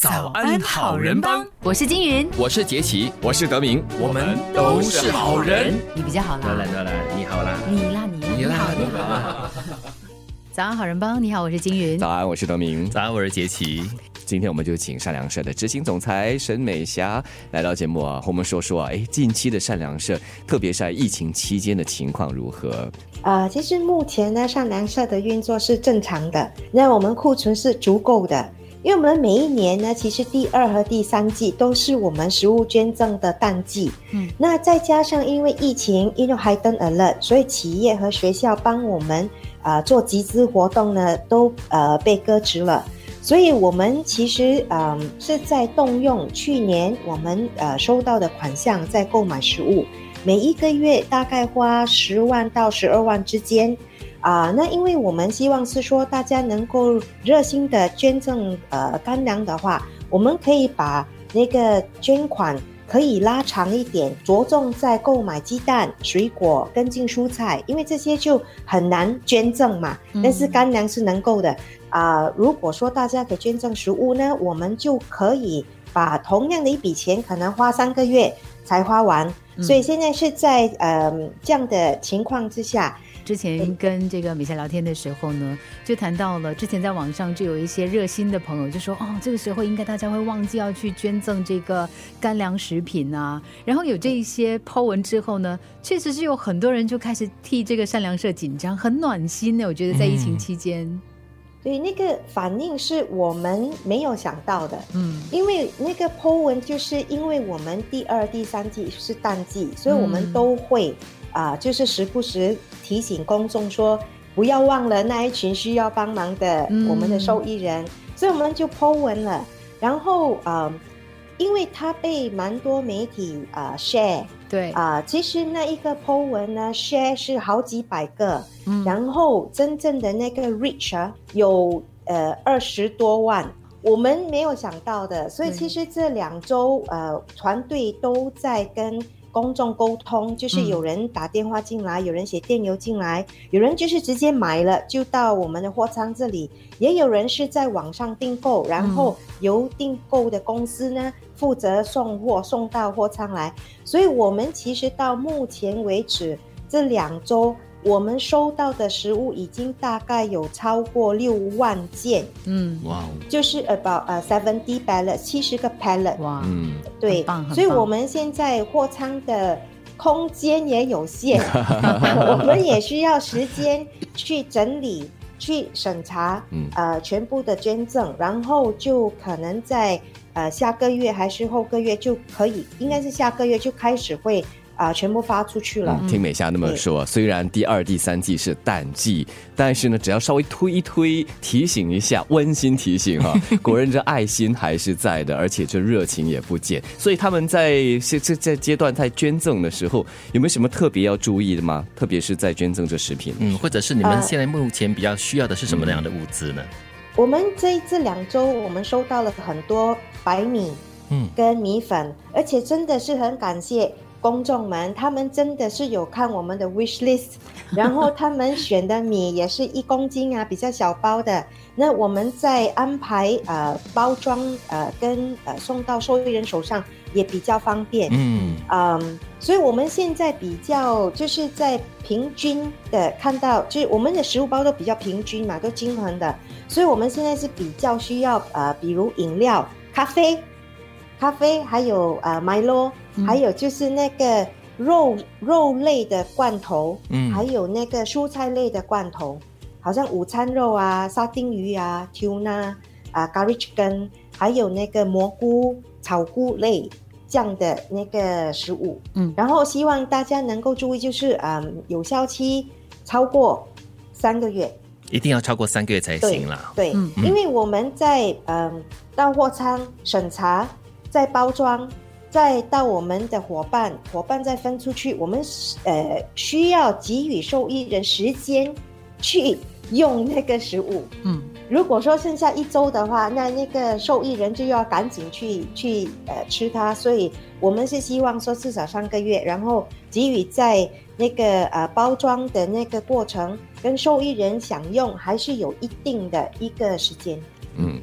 早安好人帮，我是金云，我是杰奇，我是德明，我们都是好人。你比较好啦，来来来，你好啦，你啦你你啦好你好。早安好人帮，你好，我是金云。早安，我是德明。早安，我是杰奇。今天我们就请善良社的执行总裁沈美霞来到节目啊，和我们说说啊，哎，近期的善良社，特别是在疫情期间的情况如何？呃，其实目前呢，善良社的运作是正常的，那我们库存是足够的。因为我们每一年呢，其实第二和第三季都是我们食物捐赠的淡季。嗯，那再加上因为疫情，因为还登 alert，所以企业和学校帮我们啊做集资活动呢，都呃被搁置了。所以我们其实嗯是在动用去年我们呃收到的款项在购买食物，每一个月大概花十万到十二万之间。啊，那因为我们希望是说大家能够热心的捐赠呃干粮的话，我们可以把那个捐款可以拉长一点，着重在购买鸡蛋、水果跟进蔬菜，因为这些就很难捐赠嘛。但是干粮是能够的啊。如果说大家给捐赠食物呢，我们就可以把同样的一笔钱可能花三个月才花完，所以现在是在呃这样的情况之下。之前跟这个米夏聊天的时候呢，就谈到了之前在网上就有一些热心的朋友就说，哦，这个时候应该大家会忘记要去捐赠这个干粮食品啊。然后有这一些抛文之后呢，确实是有很多人就开始替这个善良社紧张，很暖心呢。我觉得在疫情期间，对那个反应是我们没有想到的。嗯，因为那个 Po 文就是因为我们第二、第三季是淡季，所以我们都会。啊，就是时不时提醒公众说，不要忘了那一群需要帮忙的我们的受益人，所以我们就 Po 文了。然后啊，因为他被蛮多媒体啊 share，对。啊，其实那一个 Po 文呢 share 是好几百个，然后真正的那个 reach 啊有呃二十多万，我们没有想到的。所以其实这两周呃，团队都在跟。公众沟通就是有人打电话进来，有人写电邮进来，有人就是直接买了就到我们的货仓这里，也有人是在网上订购，然后由订购的公司呢负责送货送到货仓来。所以，我们其实到目前为止这两周。我们收到的食物已经大概有超过六万件，嗯，哇，就是 about 呃 seventy pallet 七十个 pallet，哇，嗯，对，所以我们现在货仓的空间也有限，我们也需要时间去整理、去审查，嗯。呃，全部的捐赠，然后就可能在呃下个月还是后个月就可以，应该是下个月就开始会。啊，全部发出去了。听美霞那么说，虽然第二、第三季是淡季，但是呢，只要稍微推一推，提醒一下，温馨提醒哈，果然这爱心还是在的，而且这热情也不减。所以他们在这这这阶段在捐赠的时候，有没有什么特别要注意的吗？特别是在捐赠这食品，嗯，或者是你们现在目前比较需要的是什么样的物资呢？我们这这两周，我们收到了很多白米，嗯，跟米粉，而且真的是很感谢。公众们，他们真的是有看我们的 wish list，然后他们选的米也是一公斤啊，比较小包的。那我们在安排呃包装呃跟呃送到受益人手上也比较方便。嗯嗯，所以我们现在比较就是在平均的看到，就是我们的食物包都比较平均嘛，都均衡的。所以我们现在是比较需要呃，比如饮料、咖啡。咖啡，还有呃，Milo，还有就是那个肉肉类的罐头，嗯，还有那个蔬菜类的罐头，好像午餐肉啊、沙丁鱼啊、tuna 啊、garlic 根，还有那个蘑菇、草菇类这样的那个食物，嗯，然后希望大家能够注意，就是嗯，有效期超过三个月，一定要超过三个月才行啦，对，因为我们在嗯到货仓审查。再包装，再到我们的伙伴，伙伴再分出去。我们呃需要给予受益人时间去用那个食物。嗯，如果说剩下一周的话，那那个受益人就要赶紧去去呃吃它。所以我们是希望说至少三个月，然后给予在那个呃包装的那个过程跟受益人享用，还是有一定的一个时间。嗯。